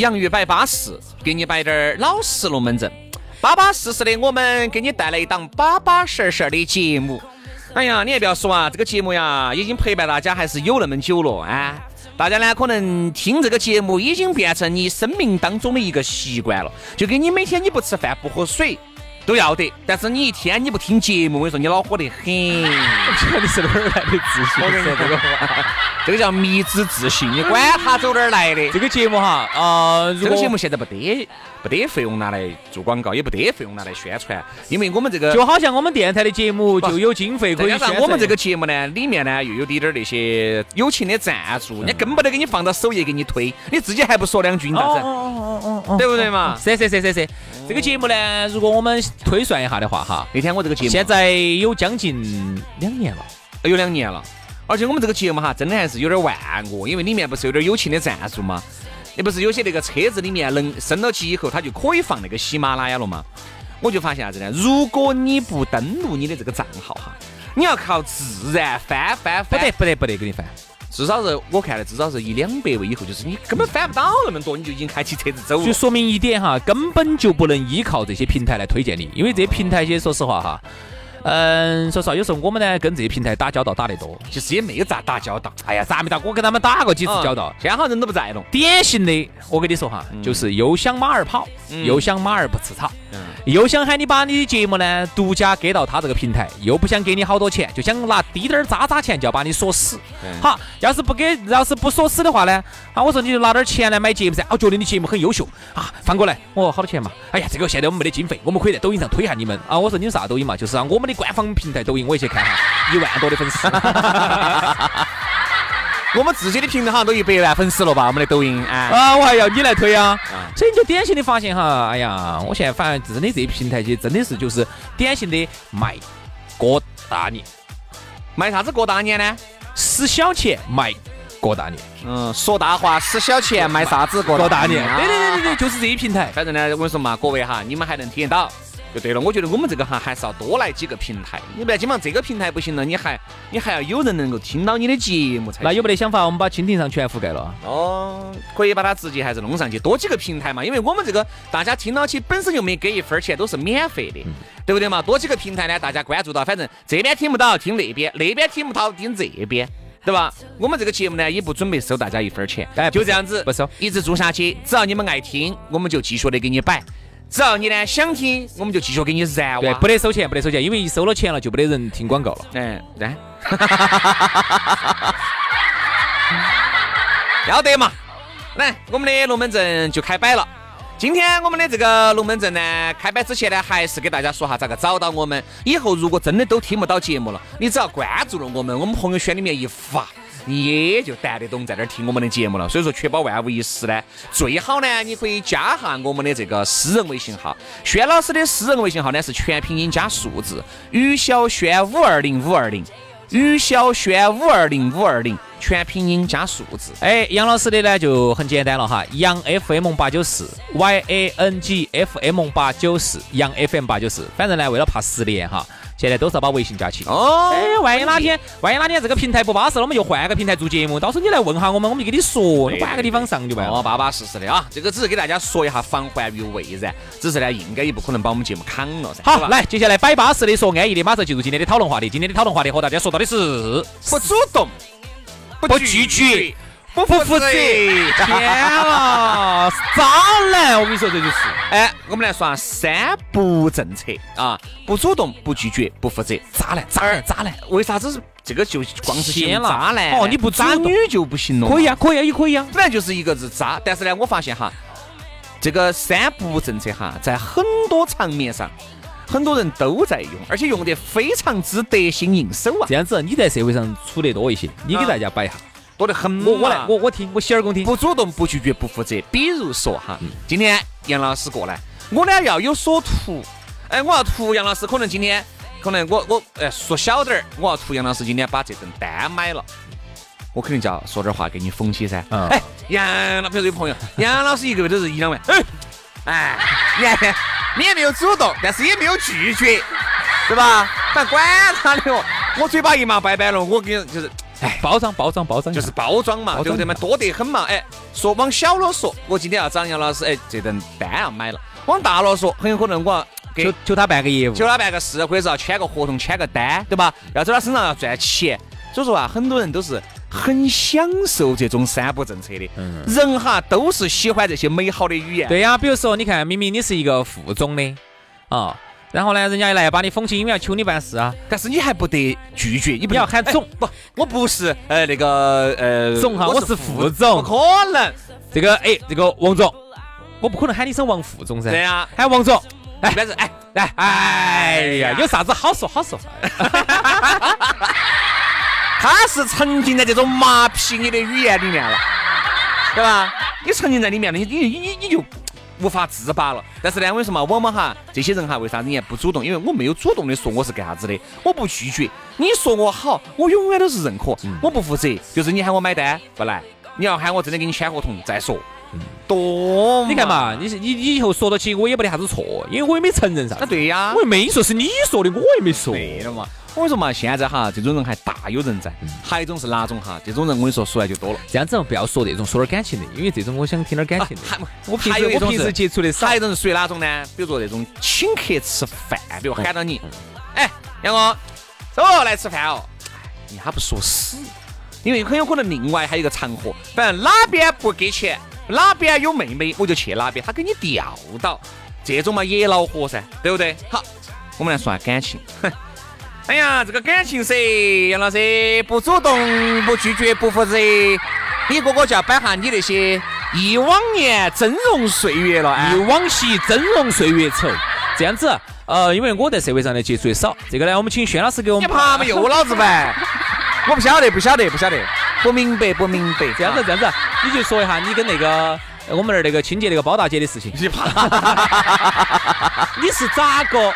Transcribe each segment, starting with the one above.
洋芋摆巴适，给你摆点儿老实龙门阵，巴巴适适的，我们给你带来一档巴巴适适的节目。哎呀，你还不要说啊，这个节目呀，已经陪伴大家还是有那么久了啊。大家呢，可能听这个节目已经变成你生命当中的一个习惯了，就跟你每天你不吃饭不喝水。都要得，但是你一天你不听节目，我跟你说你恼火得很。你是哪儿来的自信？我跟你说这个话，这个叫迷之自信。你管他走哪儿来的？这个节目哈，啊，这个节目现在不得不得费用拿来做广告，也不得费用拿来宣传，因为我们这个就好像我们电台的节目就有经费可以宣传。我们这个节目呢，里面呢又有滴点儿那些友情的赞助，人家更不得给你放到首页给你推，你自己还不说两句，你咋子？哦哦哦对不对嘛？是是是是是。这个节目呢，如果我们推算一下的话，哈，那天我这个节目现在有将近两年了，有两年了，而且我们这个节目哈，真的还是有点万恶，因为里面不是有点友情的赞助吗？你不是有些那个车子里面能升到级以后，它就可以放那个喜马拉雅了吗？我就发现啥子呢？如果你不登录你的这个账号哈，你要靠自然翻翻翻，不得不得不得给你翻。至少是我看的，至少是一两百位以后，就是你根本翻不到那么多，你就已经开起车子走了。就说明一点哈，根本就不能依靠这些平台来推荐你，因为这些平台些，说实话哈。嗯，说实话，有时候我们呢跟这些平台打交道打得多，其实也没有咋打交道。哎呀，咋没打？我跟他们打过几次交道，现在好像人都不在了。典型的，我跟你说哈，就是又想马儿跑，又想马儿不吃草，又想喊你把你的节目呢独家给到他这个平台，又不想给你好多钱，就想拿滴点儿渣渣钱就要把你锁死。好，要是不给，要是不锁死的话呢，啊，我说你就拿点钱来买节目噻。我觉得你节目很优秀啊，翻过来，我好多钱嘛？哎呀，这个现在我们没得经费，我们可以在抖音上推下你们啊。我说你们啥抖音嘛？就是啊，我们的官方平台抖音。我也去看哈，一万多的粉丝，我们自己的平台好像都一百万粉丝了吧？我们的抖音啊，啊，我还要你来推啊，所以你就典型的发现哈，哎呀，我现在反而真的这平台些真的是就是典型的卖过大年，卖啥子过大年呢？使小钱卖过大年，嗯，说大话使小钱卖啥子过大年？对对对对对，就是这些平台。反正呢，我跟你说嘛，各位哈，你们还能听得到。就对了，我觉得我们这个哈还是要多来几个平台，你不要基本上这个平台不行了，你还你还要有人能够听到你的节目才。那有没得想法？我们把蜻蜓上全覆盖了。哦，可以把它直接还是弄上去，多几个平台嘛，因为我们这个大家听到起本身就没给一分钱，都是免费的，对不对嘛？多几个平台呢，大家关注到，反正这边听不到听那边，那边听不到听这边，对吧？我们这个节目呢也不准备收大家一分钱，哎，就这样子不收，一直做下去，只要你们爱听，我们就继续的给你摆。只要你呢想听，我们就继续给你燃。对，不得收钱，不得收钱，因为一收了钱了就没得人听广告了。嗯，对。要得嘛！来，我们的龙门阵就开摆了。今天我们的这个龙门阵呢，开摆之前呢，还是给大家说下咋个找到我们。以后如果真的都听不到节目了，你只要关注了我们，我们朋友圈里面一发。你也就弹得懂在这儿听我们的节目了，所以说确保万无一失呢，最好呢，你可以加下我们的这个私人微信号。轩老师的私人微信号呢是全拼音加数字，于小轩五二零五二零，于小轩五二零五二零，全拼音加数字。哎，杨老师的呢就很简单了哈，杨 FM 八九四，Y A N G F M 八九四，杨 FM 八九四，反正呢为了怕失联哈。现在都是要把微信加起哦。哎，万一哪天，万一哪天这个平台不巴适了，我们又换个平台做节目。到时候你来问下我们，我们就给你说，你换个地方上就完了。哦，巴巴适适的啊。这个只是给大家说一下，防患于未然。只是呢，应该也不可能把我们节目砍了噻。好，来，接下来摆巴适的，说安逸的，马上进入今天的讨论话题。今天的讨论话题和大家说到的是：不主动，不拒绝，不负责。天啊，渣男！我跟你说，这就是。哎，我们来说下三不政策啊，不主动，不拒绝，不负责，渣男，渣男，渣男。为啥子是这个就光是天渣男？哦，你不渣女就不行了？可以啊，可以啊，也可以啊。本来就是一个字渣，但是呢，我发现哈，这个三不政策哈，在很多场面上。很多人都在用，而且用得非常之得心应手啊！这样子，你在社会上处得多一些，你给大家摆一下，多得很。我我来，我我听，我洗耳恭听。不主动，不拒绝，不负责。比如说哈，今天杨老师过来，我呢要有所图，哎，我要图杨老师，可能今天，可能我我哎说小点儿，我要图杨老师今天把这顿单买了，我肯定就要说点话给你讽起噻。嗯哎，杨老，比如说有朋友，杨老师一个月都是一两万，哎，哎，你看。你也没有主动，但是也没有拒绝，对吧？反正管他的哦，我嘴巴一麻拜拜了，我给就是，哎，包装包装包装，就是包装嘛，对不对嘛？多得很嘛，哎，说往小了说，我今天要找杨老师，哎，这顿单要买了。往大了说，很有可能我给求求他办个业务，求他办个事，或者是要签个合同，签个单，对吧？要在他身上要赚钱。所以说啊，很多人都是。很享受这种三不政策的嗯人哈，都是喜欢这些美好的语言。对呀，比如说，你看，明明你是一个副总的啊，然后呢，人家一来把你封起，因为要求你办事啊，但是你还不得拒绝，你不要喊总，不，我不是呃那个呃总哈，我是副总，不可能。这个哎，这个王总，我不可能喊你声王副总噻。对呀，喊王总，哎，但是哎，来，哎呀，有啥子好说好说。他是沉浸在这种麻痹你的语言里面了，对吧？你沉浸在里面了，你你你你就无法自拔了。但是呢，我跟你说嘛，往往哈，这些人哈，为啥子你不主动？因为我没有主动的说我是干啥子的，我不拒绝。你说我好，我永远都是认可。我不负责，就是你喊我买单不来，你要喊我真的给你签合同再说。多，你看嘛，你你你以后说到起我也没得啥子错，因为我也没承认啥。那对呀，我也没说是你说的，我也没说。对了嘛。我跟你说嘛，现在哈，这种人还大有人在。还有一种是哪种哈？这种人我跟你说，说来就多了。这样子不要说这种说点感情的，因为这种我想听点感情的。我平时我平时接触的少。还有一种是属于哪种呢？比如说那种请客吃饭，比如喊到你，哎，杨哥，走来吃饭哦。哎，他不说死，因为很有可能另外还有一个场合，反正哪边不给钱，哪边有妹妹，我就去哪边，他给你调到。这种嘛也恼火噻，对不对？好，我们来说下感情。哎呀，这个感情噻，杨老师不主动、不拒绝、不负责，你哥哥就要摆下你那些忆往年峥嵘岁月了，忆往昔峥嵘岁月稠。这样子，呃，因为我在社会上的接触的少，这个呢，我们请轩老师给我们。你怕嘛？又老子呗？我不晓得，不晓得，不晓得，不明白，不明白。这样子，这样子，你就说一下你跟那个我们那儿那个清洁那个包大姐的事情。你怕？你是咋个？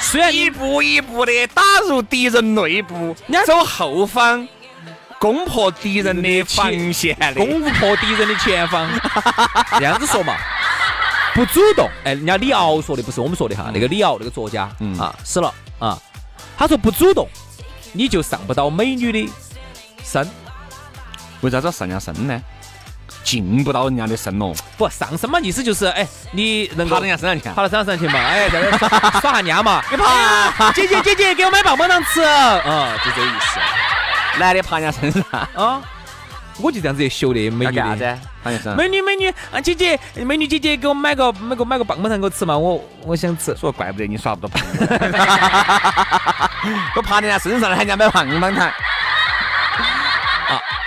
虽然一步一步的打入敌人内部，走后方攻破敌人的防线，攻破敌人的前方。这样子说嘛，不主动。哎，人家李敖说的不是我们说的哈，那个李敖那个作家啊死了啊，他说不主动你就上不到美女的身。为啥子要上人家身呢？进不到人家的身哦，不上身嘛，意思就是哎，你能爬人家身上去，爬到身上上去嘛，哎，在这耍耍下娘嘛，你爬，姐姐姐姐，给我买棒棒糖吃，啊，就这意思。男的爬人家身上？啊，我就这样子秀的美女的，美女美女啊，姐姐美女姐姐，给我买个买个买个棒棒糖给我吃嘛，我我想吃。说怪不得你耍不到朋友，都爬人家身上了，喊人家买棒棒糖。啊，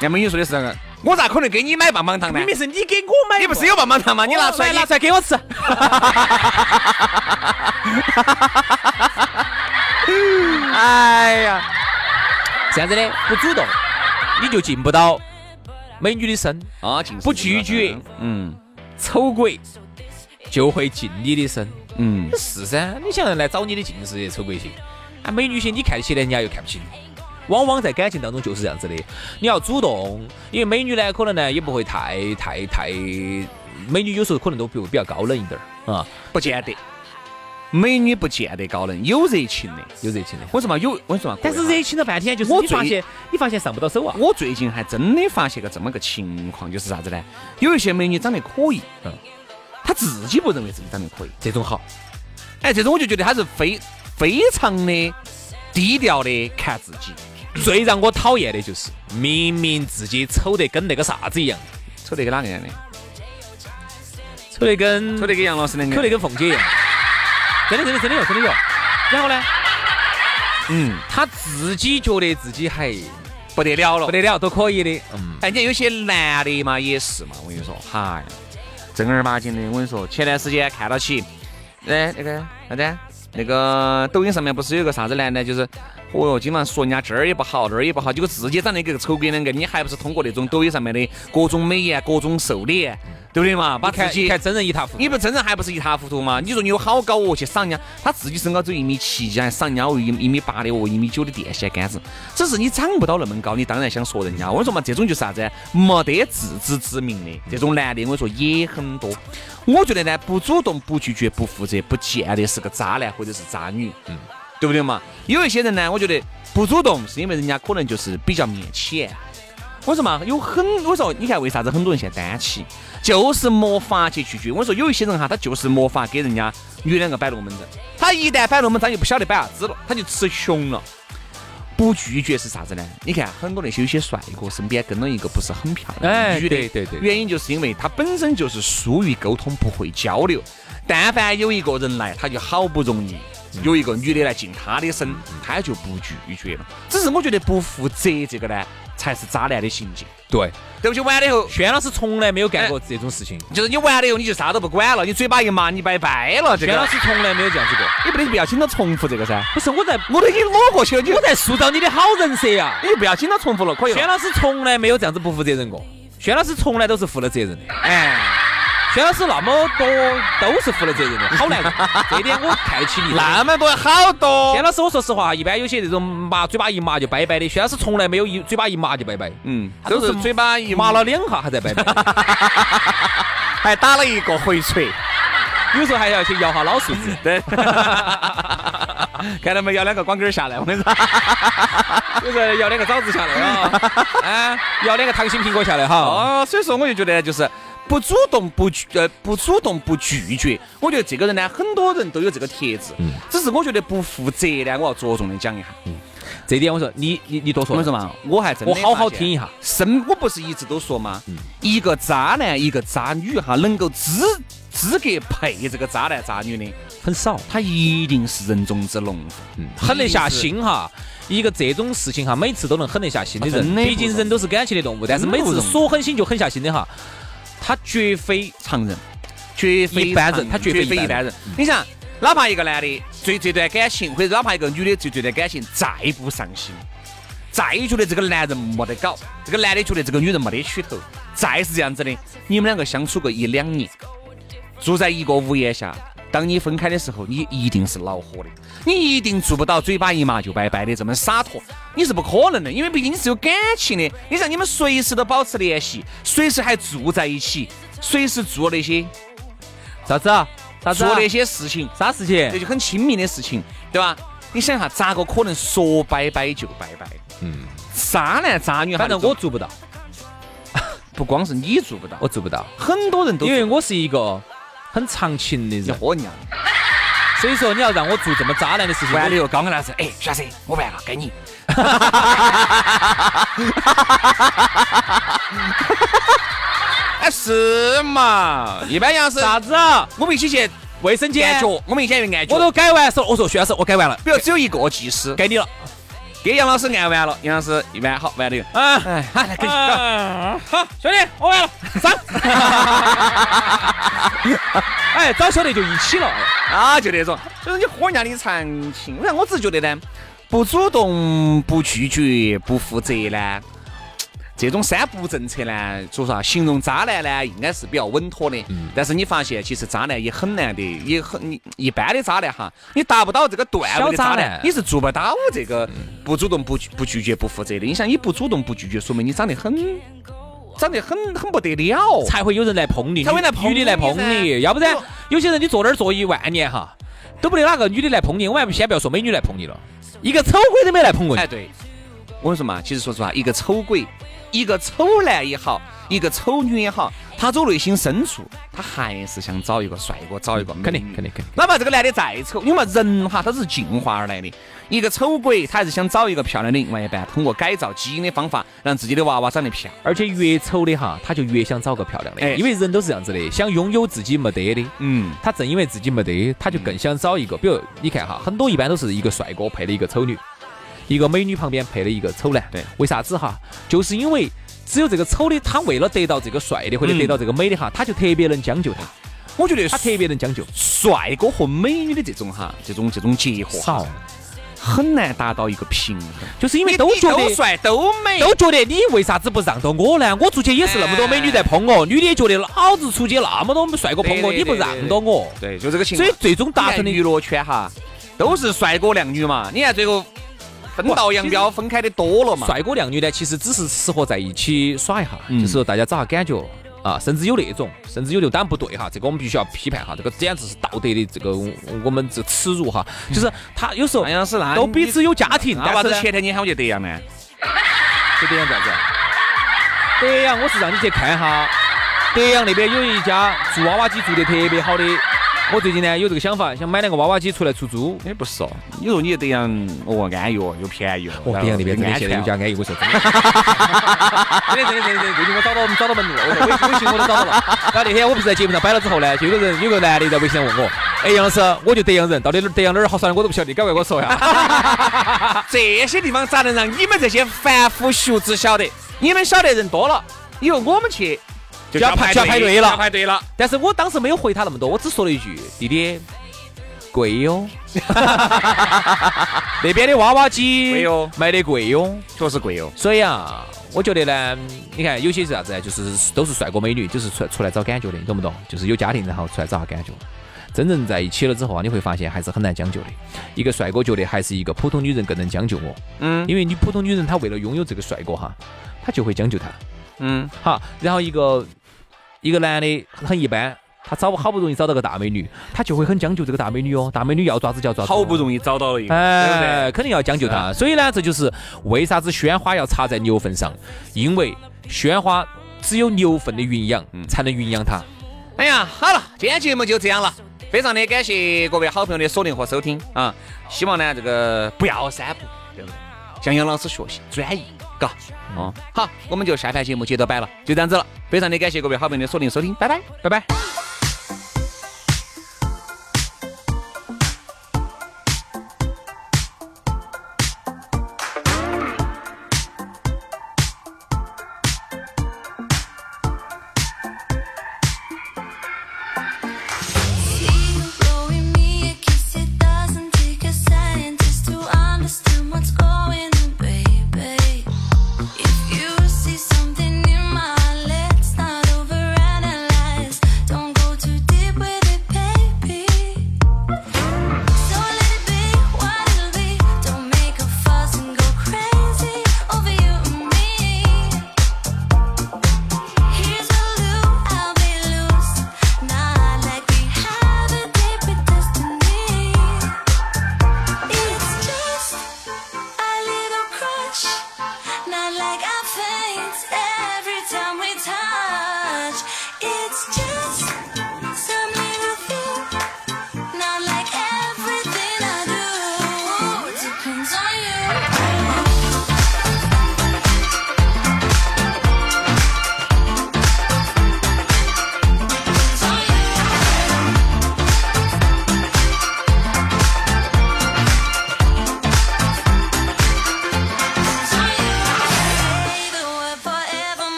人家美女说的是那个。我咋可能给你买棒棒糖呢？明明是你给我买，你不是有棒棒糖吗？你拿出来，拿出来给我吃。哎呀，这样子的，不主动，你就进不到美女的身啊；不拒绝，嗯，丑鬼就会进你的身。嗯，是噻。你想来找你的尽是些丑鬼些，啊，美女些你看起来人家又看不起你。往往在感情当中就是这样子的，你要主动，因为美女呢，可能呢也不会太太太，美女有时候可能都比比较高冷一点儿啊，不见得，美女不见得高冷，有热情的，有热情的。我说嘛，有，我说嘛，但是热情了半天，就是你发现，你发现上不到手啊。我最近还真的发现个这么个情况，就是啥子呢？有一些美女长得可以，嗯，她自己不认为自己长得可以，这种好，哎，这种我就觉得她是非非常的低调的看自己。最让我讨厌的就是明明自己丑得跟那个啥子一样，丑得跟哪个样的？丑得跟丑得跟杨老师两个。丑得跟凤姐一样，真的真的真的有真的有。然后呢，嗯，他自己觉得自己还不得了了不。得了，都可以的。嗯，哎，你看有些男的嘛也是嘛，我跟你说，嗨，正儿八经的，我跟你说，前段时间看到起，哎，那个啥子？那个抖音上面不是有个啥子男的，就是，哦哟，经常说人家这儿也不好，那儿也不好，结果自己长得跟个丑鬼两个，你还不是通过那种抖音上面的各种美颜、各种瘦脸，对不对嘛？把自己看看真人一塌糊涂。你不真人还不是一塌糊涂嘛？你说你有好高哦，去赏人家，他自己身高只有一米七几，还赏人家哦一一米八的哦，一米九的电线杆子。只是你长不到那么高，你当然想说人家。我跟你说嘛，这种就是啥子？没得自知之明的这种男的，我跟你说也很多。我觉得呢，不主动、不拒绝、不负责，不见得是个渣男或者是渣女，嗯，对不对嘛？有一些人呢，我觉得不主动是因为人家可能就是比较面浅。我说嘛，有很，我说你看为啥子很多人现在单起，就是没法去拒绝。我说有一些人哈，他就是没法给人家女两个摆龙门阵，他一旦摆龙门阵，他就不晓得摆啥子了，他就吃穷了。不拒绝是啥子呢？你看很多那些有些帅哥身边跟了一个不是很漂亮的哎女的，对对对原因就是因为他本身就是疏于沟通，不会交流。但凡有一个人来，他就好不容易有一个女的来进他的身，他就不拒绝了。只是我觉得不负责这个呢，才是渣男的行径。对，对不起，完了以后，轩老师从来没有干过这种事情。就是你完了以后，你就啥都不管了，你嘴巴一麻，你拜拜了。这轩老师从来没有这样子过。你不得不要经常重复这个噻。不是我在，我都已经裸过去了，你我在塑造你的好人设呀。你就不要经常重复了，可以了。轩老师从来没有这样子不负责任过。轩老师从来都是负了责任的。哎，轩老师那么多都是负了责任的，好难过。这点我看得起你。那么多好多薛。老师，我说实话，一般有些这种麻嘴巴一麻就拜拜的，薛老师从来没有一嘴巴一麻就拜拜，嗯，都是嘴巴一麻了两下还在拜拜，还打了一个回锤。有时候还要去摇下老树子。对，看到没？摇两个光根儿下来，我跟你说。有时候摇两个枣子下来啊，啊，摇两个糖心苹果下来哈。哦，所以说我就觉得就是不主动不拒呃不主动不拒绝，我觉得这个人呢，很多人都有这个特质，只是我觉得不负责呢，我要着重的讲一下。嗯。这点我说你你你多说。我说嘛，我还真的我好好听一下。身我不是一直都说吗？一个渣男一个渣女哈，能够资资格配这个渣男渣女的，很少，他一定是人中之龙。嗯，狠得下心哈。一个这种事情哈，每次都能狠得下心的人，毕竟人都是感情的动物，但是每次说狠心就狠下心的哈，他绝非常人，绝非一般人他绝非一般人。你想，哪怕一个男的对这段感情，或者哪怕一个女的对这段感情再不上心，再觉得这个男人没得搞，这个男的觉得这个女人没得取头，再是这样子的，你们两个相处个一两年，住在一个屋檐下。当你分开的时候，你一定是恼火的，你一定做不到嘴巴一麻就拜拜的这么洒脱，你是不可能的，因为毕竟你是有感情的。你像，你们随时都保持联系，随时还住在一起，随时做那些啥子啊？啥子啊？做那些事情，啥事情这？就很亲密的事情，对吧？你想一下，咋个可能说拜拜就拜拜？嗯，渣男渣女，反正我做不到，不光是你做不到，我做不到，很多人都因为我是一个很长情的你人。所以说你要让我做这么渣男的事情，完了以后，刚刚那是，哎，小子，我完了，该你。哎，是嘛？一般样是啥子啊？我们一起去卫生间按脚，我们一起去按脚。我都改完手，我说徐老师，我改完了，比如只有一个技师，该你了。给杨老师按完了，杨老师一般好完了以后，啊，哎，好来给你。啊好，兄弟，我完了，上。哎，早晓得就一起了。啊，就那种，就是你喝人家的长情。我我只是觉得呢，不主动、不拒绝、不负责呢，这种三不政策呢，说实话，形容渣男呢，应该是比较稳妥的。但是你发现，其实渣男也很难的，也很你一般的渣男哈，你达不到这个段位的渣男男，你是做不到这个不主动、不拒不拒绝、不负责的。你想，你不主动、不拒绝，说明你长得很。长得很很不得了，才会有人来碰你，才会来碰女的来碰你，要不然哦有些人你坐那儿坐一万年哈，都不得哪个女的来碰你，我还先不要说美女来碰你了，一个丑鬼都没来碰过你哎，。对，我跟你说嘛，其实说实话，一个丑鬼一个丑男也好，一个丑女也好，他走内心深处，他还是想找一个帅哥，找一个肯定肯定肯定。哪怕这个男的再丑，因为人哈他是进化而来的，一个丑鬼他还是想找一个漂亮的另外一半，通过改造基因的方法让自己的娃娃长得漂亮。而且越丑的哈，他就越想找个漂亮的，哎因为人都是这样子的，想拥有自己没得的。嗯，他正因为自己没得，他就更想找一个，比如你看哈，很多一般都是一个帅哥配了一个丑女，一个美女旁边配了一个丑男。对为啥子哈？就是因为只有这个丑的，他为了得到这个帅的或者嗯得到这个美的哈，他就特别能将就他，我觉得他特别能将就。帅哥和美女的这种哈，这种这种结合哈少，很难达到一个平衡。就是因为都觉得都帅都美，都觉得你为啥子不让到我呢？我出去也是那么多美女在捧我，女的也觉得老子出去那么多帅哥捧我，你不让到我，对，就这个情况。所以最终达成的娱乐圈哈，都是帅哥靓女嘛。你看最后分道扬镳，分开的多了嘛。帅哥靓女呢，其实只是适合在一起耍一下，嗯就是说大家找下感觉啊，甚至有那种，甚至有就，当然不对哈，这个我们必须要批判哈，这个简直是道德的这个我们这耻辱哈，就是他有时候都彼此有家庭，但是前天你喊我去德阳呢？是德阳啥子？德阳，我是让你去看哈，德阳那边有一家做娃娃机做的特别好的。我最近呢有这个想法，想买两个娃娃机出来出租。哎，不是哦，你说你去德阳哦，安逸哦，又便宜哦。哦，德阳那边真的现在有家安安逸，我 说真的，真的真的真的真的，最近我找到找到门路了，我微信我都找到了。然后那天我不是在节目上摆了之后呢，就有个人有个男的在微信上问我，哎，杨老师，我就德阳人，到底德阳哪儿好耍的我都不晓得，赶快给我说一下。这些地方咋能让你们这些凡夫俗子晓得？你们晓得人多了，以后我们去就就要排就要排队了要排队了。但是我当时没有回他那么多，我只说了一句，弟弟，贵哟。那边的娃娃机贵哟卖的贵哟。确实贵哟。所以啊，我觉得呢，你看有些是啥子呢？就是都是帅哥美女，就是出出来找感觉的，你懂不懂？就是有家庭然后出来找下感觉。真正在一起了之后啊，你会发现还是很难将就的。一个帅哥觉得还是一个普通女人更能将就我，嗯因为你普通女人她为了拥有这个帅哥哈，她就会将就他。嗯，好，然后一个一个男的很一般，他找好不容易找到个大美女，他就会很将就这个大美女哦。大美女要爪子就要爪子，好不容易找到了一个，哎，对？肯定要将就她。所以呢，这就是为啥子鲜花要插在牛粪上，因为鲜花只有牛粪的营养才能营养它。哎呀，好了，今天节目就这样了。非常的感谢各位好朋友的锁定和收听啊！希望呢这个不要三不，对不对？向杨老师学习专一，嘎。哦，好，我们就下盘节目接着摆了，就这样子了。非常的感谢各位好朋友的锁定收听，拜拜。拜拜。